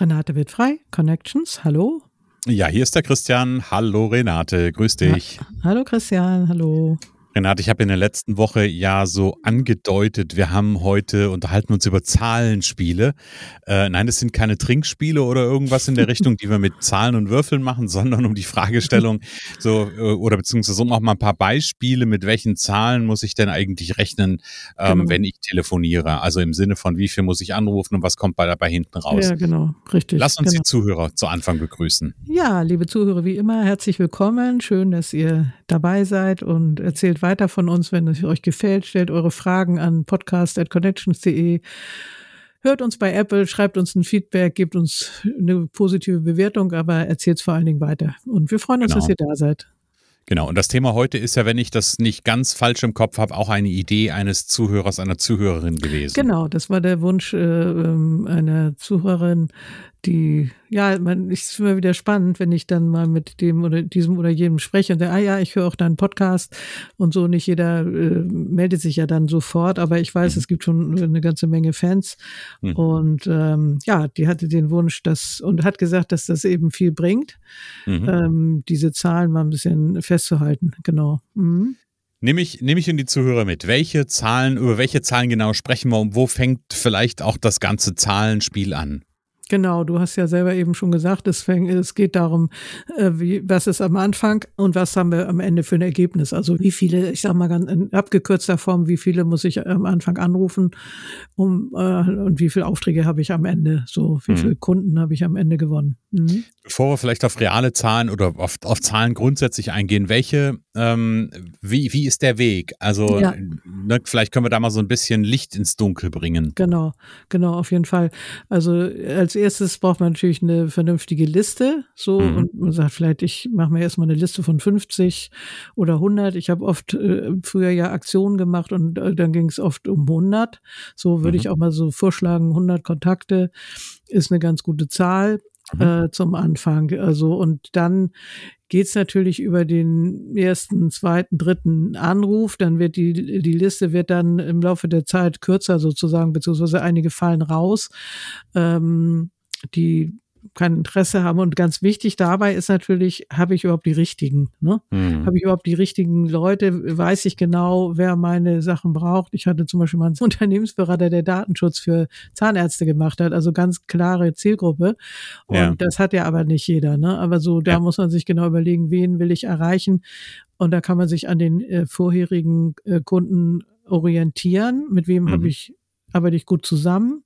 Renate wird frei, Connections, hallo. Ja, hier ist der Christian. Hallo Renate, grüß dich. Ja, hallo Christian, hallo. Renate, ich habe in der letzten Woche ja so angedeutet, wir haben heute, unterhalten uns über Zahlenspiele. Äh, nein, das sind keine Trinkspiele oder irgendwas in der Richtung, die wir mit Zahlen und Würfeln machen, sondern um die Fragestellung, so, äh, oder beziehungsweise um auch mal ein paar Beispiele, mit welchen Zahlen muss ich denn eigentlich rechnen, ähm, genau. wenn ich telefoniere? Also im Sinne von, wie viel muss ich anrufen und was kommt bei dabei hinten raus? Ja, genau, richtig. Lass uns genau. die Zuhörer zu Anfang begrüßen. Ja, liebe Zuhörer, wie immer, herzlich willkommen. Schön, dass ihr dabei seid und erzählt weiter von uns, wenn es euch gefällt. Stellt eure Fragen an podcast.connections.de. Hört uns bei Apple, schreibt uns ein Feedback, gebt uns eine positive Bewertung, aber erzählt es vor allen Dingen weiter. Und wir freuen uns, genau. dass ihr da seid. Genau, und das Thema heute ist ja, wenn ich das nicht ganz falsch im Kopf habe, auch eine Idee eines Zuhörers, einer Zuhörerin gewesen. Genau, das war der Wunsch äh, ähm, einer Zuhörerin, die, ja, man, ist immer wieder spannend, wenn ich dann mal mit dem oder diesem oder jedem spreche und der, ah ja, ich höre auch deinen Podcast und so. Nicht jeder äh, meldet sich ja dann sofort, aber ich weiß, mhm. es gibt schon eine ganze Menge Fans mhm. und ähm, ja, die hatte den Wunsch, dass und hat gesagt, dass das eben viel bringt, mhm. ähm, diese Zahlen mal ein bisschen festzuhalten. Genau. Mhm. Nehme ich, nehme ich in die Zuhörer mit. Welche Zahlen, über welche Zahlen genau sprechen wir und wo fängt vielleicht auch das ganze Zahlenspiel an? Genau, du hast ja selber eben schon gesagt, es, fäng, es geht darum, äh, wie, was ist am Anfang und was haben wir am Ende für ein Ergebnis. Also wie viele, ich sag mal ganz in abgekürzter Form, wie viele muss ich am Anfang anrufen um, äh, und wie viele Aufträge habe ich am Ende, so wie mhm. viele Kunden habe ich am Ende gewonnen. Mhm. Bevor wir vielleicht auf reale Zahlen oder auf, auf Zahlen grundsätzlich eingehen, welche, ähm, wie, wie ist der Weg? Also ja. ne, vielleicht können wir da mal so ein bisschen Licht ins Dunkel bringen. Genau, genau, auf jeden Fall. Also als erstes braucht man natürlich eine vernünftige Liste. So, mhm. und man sagt vielleicht, ich mache mir erstmal eine Liste von 50 oder 100. Ich habe oft äh, früher ja Aktionen gemacht und äh, dann ging es oft um 100. So würde mhm. ich auch mal so vorschlagen, 100 Kontakte ist eine ganz gute Zahl. Mhm. Äh, zum Anfang. Also und dann geht's natürlich über den ersten, zweiten, dritten Anruf. Dann wird die, die Liste wird dann im Laufe der Zeit kürzer sozusagen, beziehungsweise einige fallen raus. Ähm, die kein Interesse haben. Und ganz wichtig dabei ist natürlich, habe ich überhaupt die richtigen? Ne? Mhm. Habe ich überhaupt die richtigen Leute? Weiß ich genau, wer meine Sachen braucht? Ich hatte zum Beispiel mal einen Unternehmensberater, der Datenschutz für Zahnärzte gemacht hat, also ganz klare Zielgruppe. Und ja. das hat ja aber nicht jeder. Ne? Aber so, da ja. muss man sich genau überlegen, wen will ich erreichen? Und da kann man sich an den äh, vorherigen äh, Kunden orientieren. Mit wem mhm. habe ich, arbeite ich gut zusammen?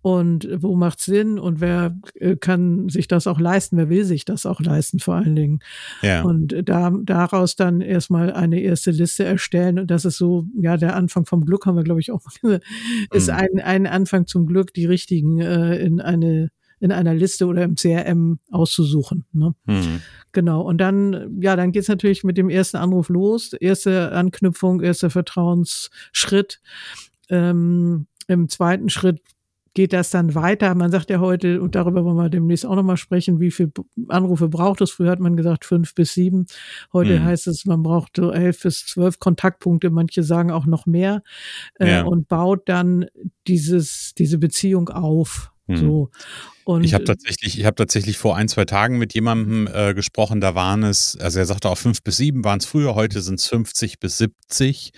Und wo macht Sinn und wer äh, kann sich das auch leisten, wer will sich das auch leisten vor allen Dingen. Ja. Und da, daraus dann erstmal eine erste Liste erstellen und das ist so, ja, der Anfang vom Glück haben wir, glaube ich, auch, ist mhm. ein, ein Anfang zum Glück, die richtigen äh, in eine in einer Liste oder im CRM auszusuchen. Ne? Mhm. Genau. Und dann, ja, dann geht's natürlich mit dem ersten Anruf los. Erste Anknüpfung, erster Vertrauensschritt. Ähm, Im zweiten Schritt geht das dann weiter. Man sagt ja heute, und darüber wollen wir demnächst auch nochmal sprechen, wie viele Anrufe braucht es. Früher hat man gesagt fünf bis sieben. Heute mhm. heißt es, man braucht so elf bis zwölf Kontaktpunkte. Manche sagen auch noch mehr äh, ja. und baut dann dieses, diese Beziehung auf. Mhm. So. Und ich habe tatsächlich, ich habe tatsächlich vor ein, zwei Tagen mit jemandem äh, gesprochen, da waren es, also er sagte auch fünf bis sieben waren es früher, heute sind es 50 bis 70.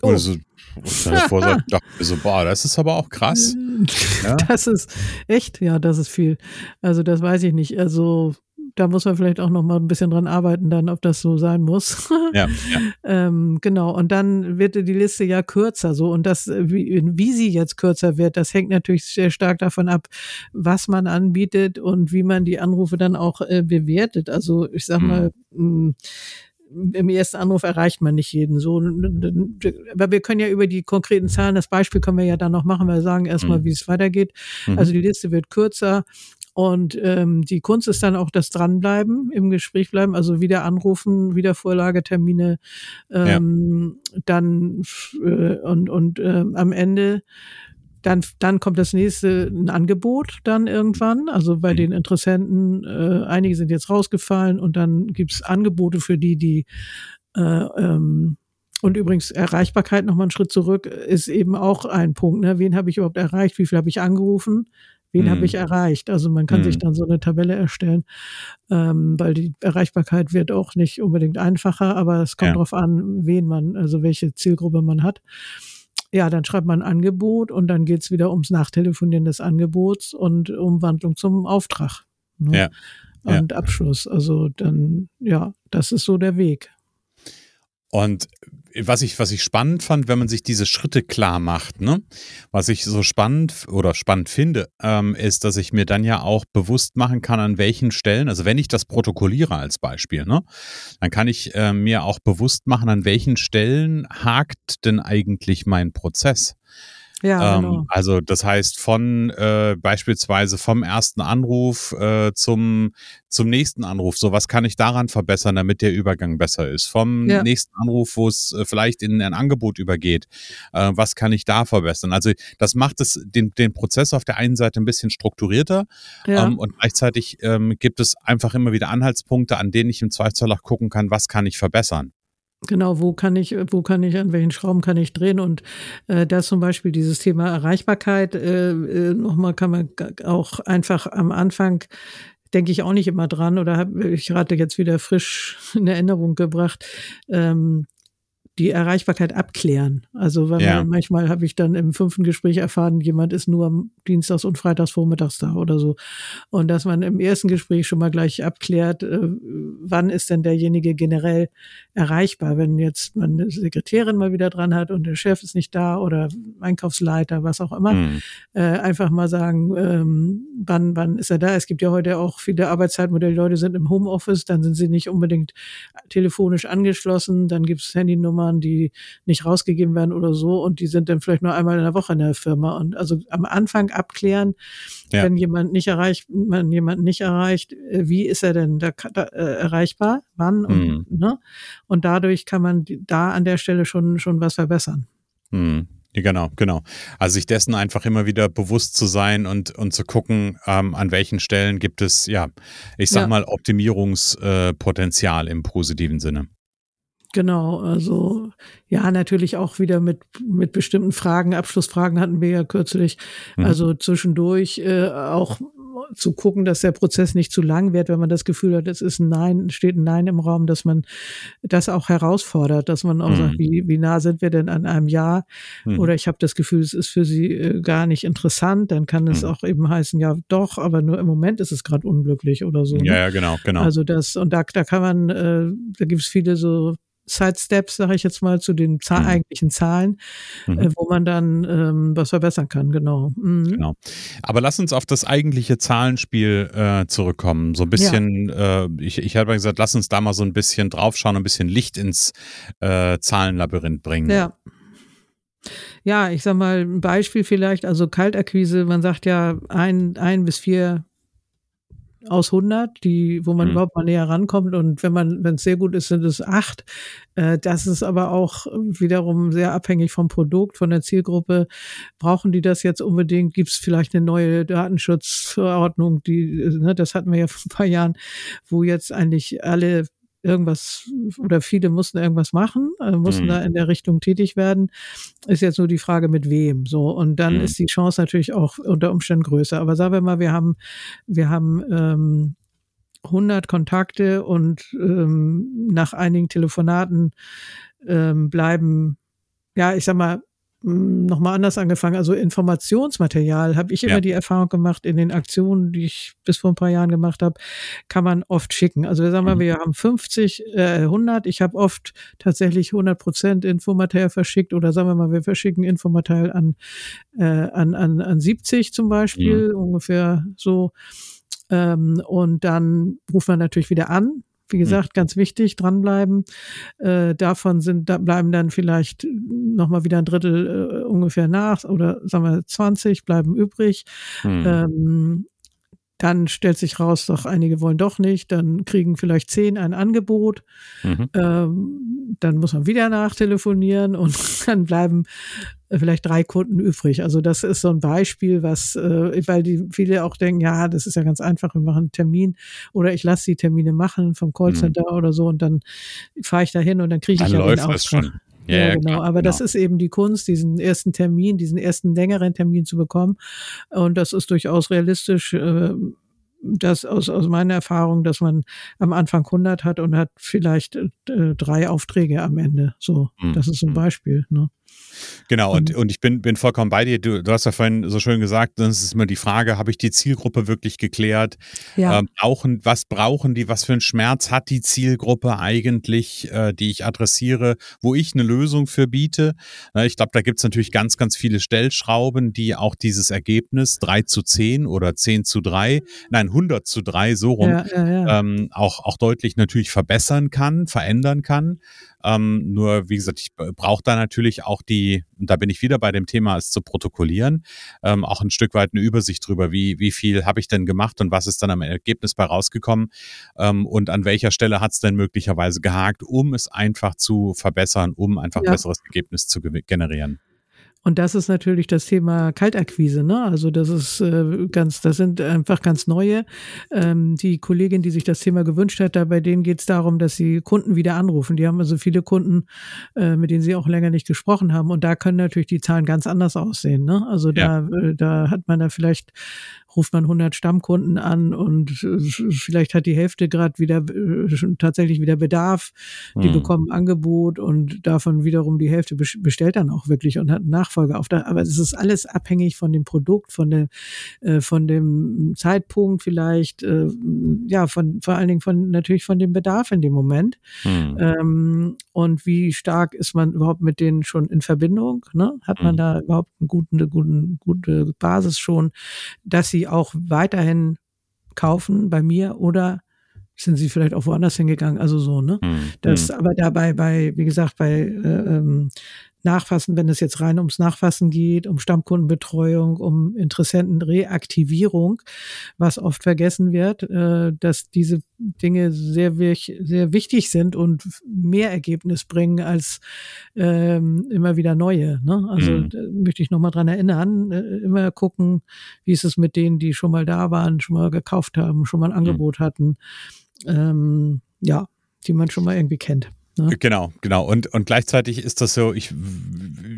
Oh. Also und davor dachte ich so, boah, das ist aber auch krass. Ja? Das ist echt, ja, das ist viel. Also das weiß ich nicht. Also da muss man vielleicht auch noch mal ein bisschen dran arbeiten, dann, ob das so sein muss. Ja, ja. ähm, genau. Und dann wird die Liste ja kürzer, so. Und das, wie, wie sie jetzt kürzer wird, das hängt natürlich sehr stark davon ab, was man anbietet und wie man die Anrufe dann auch äh, bewertet. Also, ich sag mal, mhm im ersten Anruf erreicht man nicht jeden so. Aber wir können ja über die konkreten Zahlen, das Beispiel können wir ja dann noch machen, wir sagen erstmal, mhm. wie es weitergeht. Mhm. Also die Liste wird kürzer. Und ähm, die Kunst ist dann auch das Dranbleiben, im Gespräch bleiben, also wieder anrufen, wieder Vorlagetermine, ähm, ja. dann äh, und, und äh, am Ende dann, dann kommt das nächste ein Angebot dann irgendwann. Also bei mhm. den Interessenten, äh, einige sind jetzt rausgefallen und dann gibt's Angebote für die, die äh, ähm, und übrigens Erreichbarkeit nochmal einen Schritt zurück ist eben auch ein Punkt. Ne? Wen habe ich überhaupt erreicht? Wie viel habe ich angerufen? Wen mhm. habe ich erreicht? Also man kann mhm. sich dann so eine Tabelle erstellen, ähm, weil die Erreichbarkeit wird auch nicht unbedingt einfacher, aber es kommt ja. darauf an, wen man, also welche Zielgruppe man hat ja, dann schreibt man ein Angebot und dann geht's wieder ums Nachtelefonieren des Angebots und Umwandlung zum Auftrag. Ne? Ja. Und ja. Abschluss. Also dann, ja, das ist so der Weg. Und was ich, was ich spannend fand, wenn man sich diese Schritte klar macht, ne? Was ich so spannend oder spannend finde, ähm, ist, dass ich mir dann ja auch bewusst machen kann, an welchen Stellen, also wenn ich das protokolliere als Beispiel, ne, dann kann ich äh, mir auch bewusst machen, an welchen Stellen hakt denn eigentlich mein Prozess. Ja, ähm, genau. Also das heißt von äh, beispielsweise vom ersten Anruf äh, zum zum nächsten Anruf. So was kann ich daran verbessern, damit der Übergang besser ist. Vom ja. nächsten Anruf, wo es äh, vielleicht in ein Angebot übergeht, äh, was kann ich da verbessern? Also das macht es den den Prozess auf der einen Seite ein bisschen strukturierter ja. ähm, und gleichzeitig ähm, gibt es einfach immer wieder Anhaltspunkte, an denen ich im Zweifelsfall auch gucken kann, was kann ich verbessern. Genau, wo kann ich, wo kann ich, an welchen Schrauben kann ich drehen? Und äh, da zum Beispiel dieses Thema Erreichbarkeit, äh, äh, nochmal kann man auch einfach am Anfang denke ich auch nicht immer dran oder habe ich gerade jetzt wieder frisch in Erinnerung gebracht. Ähm, die Erreichbarkeit abklären. Also weil ja. man, manchmal habe ich dann im fünften Gespräch erfahren, jemand ist nur am Dienstags und Freitags vormittags da oder so. Und dass man im ersten Gespräch schon mal gleich abklärt, äh, wann ist denn derjenige generell erreichbar, wenn jetzt man eine Sekretärin mal wieder dran hat und der Chef ist nicht da oder Einkaufsleiter, was auch immer. Mhm. Äh, einfach mal sagen, ähm, wann, wann ist er da? Es gibt ja heute auch viele Arbeitszeitmodelle, Leute sind im Homeoffice, dann sind sie nicht unbedingt telefonisch angeschlossen, dann gibt es Handynummern Nummern, die nicht rausgegeben werden oder so und die sind dann vielleicht nur einmal in der Woche in der Firma und also am Anfang abklären, ja. wenn jemand nicht erreicht, man jemanden nicht erreicht, äh, wie ist er denn da, da äh, erreichbar, wann und, mhm. ne? und dadurch kann man da an der Stelle schon schon was verbessern. Mhm. Genau, genau. Also sich dessen einfach immer wieder bewusst zu sein und, und zu gucken, ähm, an welchen Stellen gibt es, ja, ich sag ja. mal, Optimierungspotenzial im positiven Sinne. Genau, also ja, natürlich auch wieder mit, mit bestimmten Fragen, Abschlussfragen hatten wir ja kürzlich. Mhm. Also zwischendurch äh, auch zu gucken, dass der Prozess nicht zu lang wird, wenn man das Gefühl hat, es ist ein Nein, steht ein Nein im Raum, dass man das auch herausfordert, dass man auch mhm. sagt, wie, wie nah sind wir denn an einem Ja? Mhm. Oder ich habe das Gefühl, es ist für sie äh, gar nicht interessant, dann kann es mhm. auch eben heißen, ja doch, aber nur im Moment ist es gerade unglücklich oder so. Ja, ne? ja, genau, genau. Also das, und da, da kann man, äh, da gibt es viele so Sidesteps, sage ich jetzt mal, zu den Zahl mhm. eigentlichen Zahlen, mhm. äh, wo man dann ähm, was verbessern kann, genau. Mhm. Genau. Aber lass uns auf das eigentliche Zahlenspiel äh, zurückkommen. So ein bisschen, ja. äh, ich, ich habe gesagt, lass uns da mal so ein bisschen draufschauen, ein bisschen Licht ins äh, Zahlenlabyrinth bringen. Ja. Ja, ich sag mal ein Beispiel vielleicht, also Kaltakquise, man sagt ja ein, ein bis vier aus 100, die, wo man mhm. überhaupt mal näher rankommt. Und wenn man, wenn es sehr gut ist, sind es acht. Äh, das ist aber auch wiederum sehr abhängig vom Produkt, von der Zielgruppe. Brauchen die das jetzt unbedingt? Gibt es vielleicht eine neue Datenschutzverordnung? Die, ne, das hatten wir ja vor ein paar Jahren, wo jetzt eigentlich alle irgendwas oder viele mussten irgendwas machen, äh, mussten mhm. da in der Richtung tätig werden. Ist jetzt nur die Frage, mit wem. So und dann mhm. ist die Chance natürlich auch unter Umständen größer. Aber sagen wir mal, wir haben wir haben ähm, 100 Kontakte und ähm, nach einigen Telefonaten ähm, bleiben, ja, ich sag mal, nochmal anders angefangen. Also Informationsmaterial habe ich immer ja. die Erfahrung gemacht, in den Aktionen, die ich bis vor ein paar Jahren gemacht habe, kann man oft schicken. Also wir sagen mal, mhm. wir haben 50, äh, 100. Ich habe oft tatsächlich 100 Prozent Infomaterial verschickt oder sagen wir mal, wir verschicken Infomaterial an, äh, an, an, an 70 zum Beispiel, mhm. ungefähr so. Ähm, und dann ruft man natürlich wieder an, wie hm. gesagt, ganz wichtig, dranbleiben. Äh, davon sind, da bleiben dann vielleicht nochmal wieder ein Drittel äh, ungefähr nach oder sagen wir 20 bleiben übrig. Mhm. Ähm, dann stellt sich raus, doch einige wollen doch nicht. Dann kriegen vielleicht zehn ein Angebot. Mhm. Ähm, dann muss man wieder nachtelefonieren und dann bleiben äh, vielleicht drei Kunden übrig. Also das ist so ein Beispiel, was, äh, weil die viele auch denken, ja, das ist ja ganz einfach, wir machen einen Termin oder ich lasse die Termine machen vom Callcenter mhm. oder so und dann fahre ich da hin und dann kriege ich dann ja den Auftrag. Ja, ja, genau. Klar, Aber genau. das ist eben die Kunst, diesen ersten Termin, diesen ersten längeren Termin zu bekommen. Und das ist durchaus realistisch. Äh, das aus, aus meiner Erfahrung, dass man am Anfang 100 hat und hat vielleicht äh, drei Aufträge am Ende. So, mhm. das ist ein mhm. Beispiel. Ne? Genau, und, und ich bin, bin vollkommen bei dir. Du, du hast ja vorhin so schön gesagt, das ist immer die Frage, habe ich die Zielgruppe wirklich geklärt? Ja. Ähm, brauchen, was brauchen die, was für einen Schmerz hat die Zielgruppe eigentlich, äh, die ich adressiere, wo ich eine Lösung für biete? Äh, ich glaube, da gibt es natürlich ganz, ganz viele Stellschrauben, die auch dieses Ergebnis 3 zu 10 oder 10 zu 3, nein, 100 zu 3, so rum, ja, ja, ähm, auch, auch deutlich natürlich verbessern kann, verändern kann. Ähm, nur, wie gesagt, ich brauche da natürlich auch die, und da bin ich wieder bei dem Thema, es zu protokollieren, ähm, auch ein Stück weit eine Übersicht drüber, wie, wie viel habe ich denn gemacht und was ist dann am Ergebnis bei rausgekommen ähm, und an welcher Stelle hat es denn möglicherweise gehakt, um es einfach zu verbessern, um einfach ja. besseres Ergebnis zu generieren. Und das ist natürlich das Thema Kaltakquise, ne? Also das ist äh, ganz, das sind einfach ganz neue. Ähm, die Kollegin, die sich das Thema gewünscht hat, da bei denen geht es darum, dass sie Kunden wieder anrufen. Die haben also viele Kunden, äh, mit denen sie auch länger nicht gesprochen haben. Und da können natürlich die Zahlen ganz anders aussehen. Ne? Also da, ja. äh, da hat man da vielleicht ruft man 100 Stammkunden an und äh, vielleicht hat die Hälfte gerade wieder äh, schon tatsächlich wieder Bedarf. Die hm. bekommen Angebot und davon wiederum die Hälfte bestellt dann auch wirklich und hat einen Nachfolger auf. Aber es ist alles abhängig von dem Produkt, von der, äh, von dem Zeitpunkt vielleicht, ja, von vor allen Dingen von natürlich von dem Bedarf in dem Moment. Hm. Ähm, und wie stark ist man überhaupt mit denen schon in Verbindung? Ne? Hat man hm. da überhaupt eine gute, eine gute, gute Basis schon, dass sie auch weiterhin kaufen bei mir oder sind sie vielleicht auch woanders hingegangen, also so, ne? Hm, das hm. aber dabei bei, wie gesagt, bei äh, ähm, Nachfassen, wenn es jetzt rein ums Nachfassen geht, um Stammkundenbetreuung, um Interessentenreaktivierung, was oft vergessen wird, äh, dass diese Dinge sehr, sehr wichtig sind und mehr Ergebnis bringen als ähm, immer wieder neue. Ne? Also mhm. möchte ich nochmal dran erinnern, äh, immer gucken, wie ist es mit denen, die schon mal da waren, schon mal gekauft haben, schon mal ein mhm. Angebot mhm. hatten, ähm, ja, die man schon mal irgendwie kennt. Ne? Genau, genau. Und, und gleichzeitig ist das so, ich,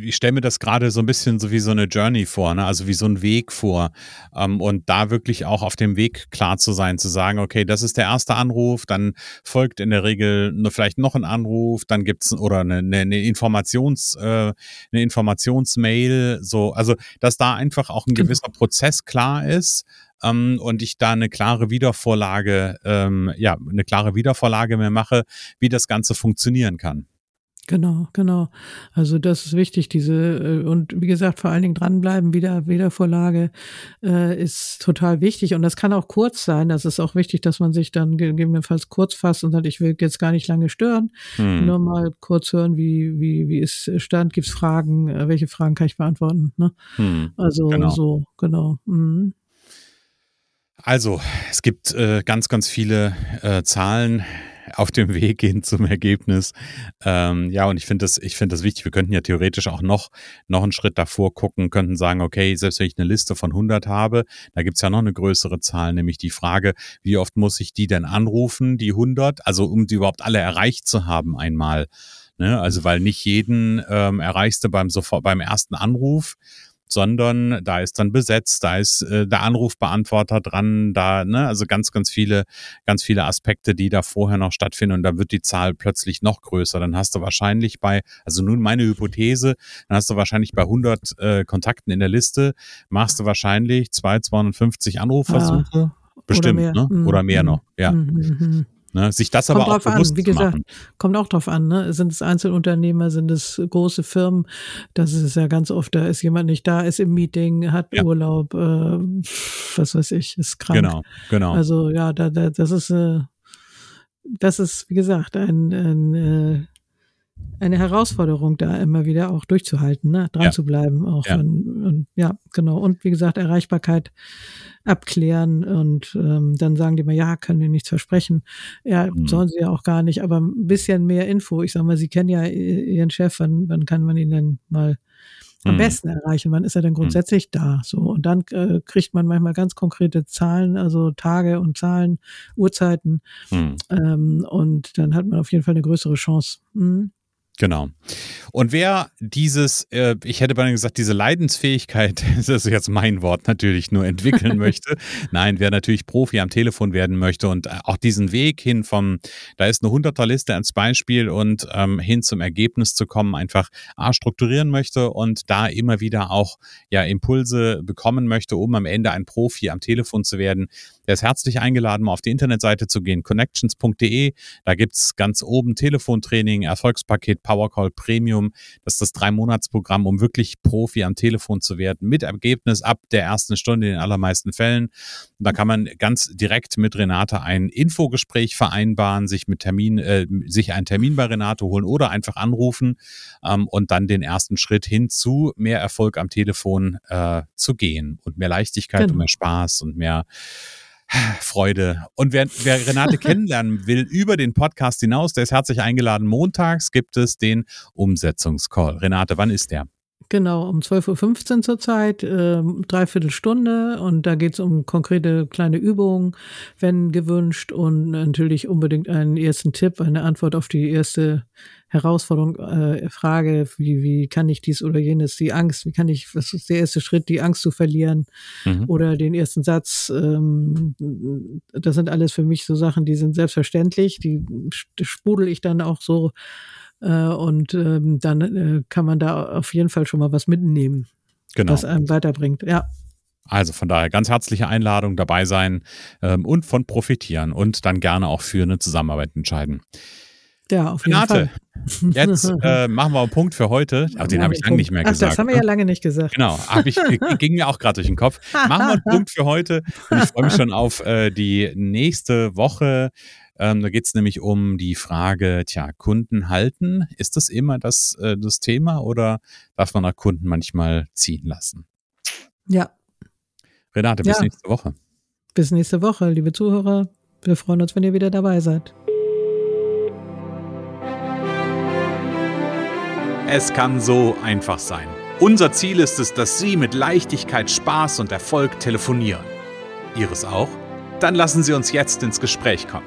ich stelle mir das gerade so ein bisschen so wie so eine Journey vor, ne? also wie so ein Weg vor. Ähm, und da wirklich auch auf dem Weg klar zu sein, zu sagen, okay, das ist der erste Anruf, dann folgt in der Regel nur vielleicht noch ein Anruf, dann gibt's oder eine, eine, Informations, äh, eine Informationsmail, so, also dass da einfach auch ein genau. gewisser Prozess klar ist ähm, und ich da eine klare Wiedervorlage, ähm, ja, eine klare Wiedervorlage mehr mache, wie das Ganze funktionieren kann. Genau, genau. Also das ist wichtig, diese äh, und wie gesagt, vor allen Dingen dranbleiben, wieder Wiedervorlage äh, ist total wichtig und das kann auch kurz sein. Das ist auch wichtig, dass man sich dann gegebenenfalls kurz fasst und sagt, ich will jetzt gar nicht lange stören, hm. nur mal kurz hören, wie wie wie ist Stand, gibt's Fragen, äh, welche Fragen kann ich beantworten? Ne? Hm. Also genau. so genau. Mhm. Also, es gibt äh, ganz, ganz viele äh, Zahlen auf dem Weg hin zum Ergebnis. Ähm, ja, und ich finde das, ich finde das wichtig. Wir könnten ja theoretisch auch noch, noch einen Schritt davor gucken, könnten sagen, okay, selbst wenn ich eine Liste von 100 habe, da gibt's ja noch eine größere Zahl, nämlich die Frage, wie oft muss ich die denn anrufen, die 100, also um die überhaupt alle erreicht zu haben einmal. Ne? Also, weil nicht jeden ähm, erreichst du beim, sofort, beim ersten Anruf. Sondern da ist dann besetzt, da ist äh, der Anrufbeantworter dran, da, ne, also ganz, ganz viele, ganz viele Aspekte, die da vorher noch stattfinden und da wird die Zahl plötzlich noch größer. Dann hast du wahrscheinlich bei, also nun meine Hypothese, dann hast du wahrscheinlich bei 100 äh, Kontakten in der Liste, machst du wahrscheinlich 2, 250 Anrufversuche. Ja. Bestimmt, Oder mehr. ne? Mhm. Oder mehr noch, ja. Ne? Sich das Kommt aber auch drauf bewusst an, wie gesagt, machen. kommt auch drauf an, ne? Sind es Einzelunternehmer, sind es große Firmen? Das ist ja ganz oft, da ist jemand nicht da, ist im Meeting, hat Ja. Urlaub, äh, was weiß ich, ist krank. Genau, genau. Also ja, da, da, das ist, äh, das ist, wie gesagt, ein, ein äh, eine Herausforderung, da immer wieder auch durchzuhalten, ne? dran Ja. zu bleiben. Auch Ja. wenn, und, ja, genau. Und wie gesagt, Erreichbarkeit abklären und ähm, dann sagen die mal, ja, können wir nichts versprechen. Ja, Mhm. sollen sie ja auch gar nicht, aber ein bisschen mehr Info. Ich sag mal, sie kennen ja ihren Chef, wann, wann kann man ihn denn mal am Mhm. besten erreichen? Wann ist er denn grundsätzlich da? So und dann äh, kriegt man manchmal ganz konkrete Zahlen, also Tage und Zahlen, Uhrzeiten Hm. ähm, und dann hat man auf jeden Fall eine größere Chance. Mhm. Genau. Und wer dieses, äh, ich hätte beinahe gesagt, diese Leidensfähigkeit, das ist jetzt mein Wort natürlich, nur entwickeln möchte. Nein, wer natürlich Profi am Telefon werden möchte und äh, auch diesen Weg hin vom, da ist eine Hunderterliste als Beispiel und ähm, hin zum Ergebnis zu kommen, einfach A, strukturieren möchte und da immer wieder auch ja Impulse bekommen möchte, um am Ende ein Profi am Telefon zu werden, der ist herzlich eingeladen, mal auf die Internetseite zu gehen, connections.de. Da gibt's ganz oben Telefontraining, Erfolgspaket, Powercall Premium. Das ist das Drei-Monats-Programm, um wirklich Profi am Telefon zu werden, mit Ergebnis ab der ersten Stunde in den allermeisten Fällen. Und da kann man ganz direkt mit Renate ein Infogespräch vereinbaren, sich mit Termin, äh, sich einen Termin bei Renate holen oder einfach anrufen ähm, und dann den ersten Schritt hin zu mehr Erfolg am Telefon äh, zu gehen und mehr Leichtigkeit Genau. und mehr Spaß und mehr Freude. Und wer, wer Renate kennenlernen will über den Podcast hinaus, der ist herzlich eingeladen. Montags gibt es den Umsetzungscall. Renate, wann ist der? Genau, um 12.15 Uhr zurzeit, ähm, dreiviertel Stunde und da geht es um konkrete kleine Übungen, wenn gewünscht und natürlich unbedingt einen ersten Tipp, eine Antwort auf die erste Herausforderung, äh, Frage, wie, wie kann ich dies oder jenes, die Angst, wie kann ich, was ist der erste Schritt, die Angst zu verlieren Mhm. oder den ersten Satz. Ähm, das sind alles für mich so Sachen, die sind selbstverständlich, die sprudel ich dann auch so äh, und ähm, dann äh, kann man da auf jeden Fall schon mal was mitnehmen, Genau. was einem weiterbringt. Ja, Also von daher ganz herzliche Einladung, dabei sein ähm, und von profitieren und dann gerne auch für eine Zusammenarbeit entscheiden. ja, auf jeden Renate, Fall. jetzt äh, machen wir einen Punkt für heute. Aber den habe ich lange nicht mehr Ach, gesagt. das haben wir ne? ja lange nicht gesagt. Genau, ich, ging mir auch gerade durch den Kopf. Machen wir einen Punkt für heute und ich freue mich schon auf äh, die nächste Woche. Ähm, da geht es nämlich um die Frage, tja, Kunden halten. Ist das immer das, äh, das Thema oder darf man nach Kunden manchmal ziehen lassen? Ja, Renate, bis Ja. nächste Woche. bis nächste Woche, liebe Zuhörer. Wir freuen uns, wenn ihr wieder dabei seid. Es kann so einfach sein. Unser Ziel ist es, dass Sie mit Leichtigkeit, Spaß und Erfolg telefonieren. Ihres auch? Dann lassen Sie uns jetzt ins Gespräch kommen.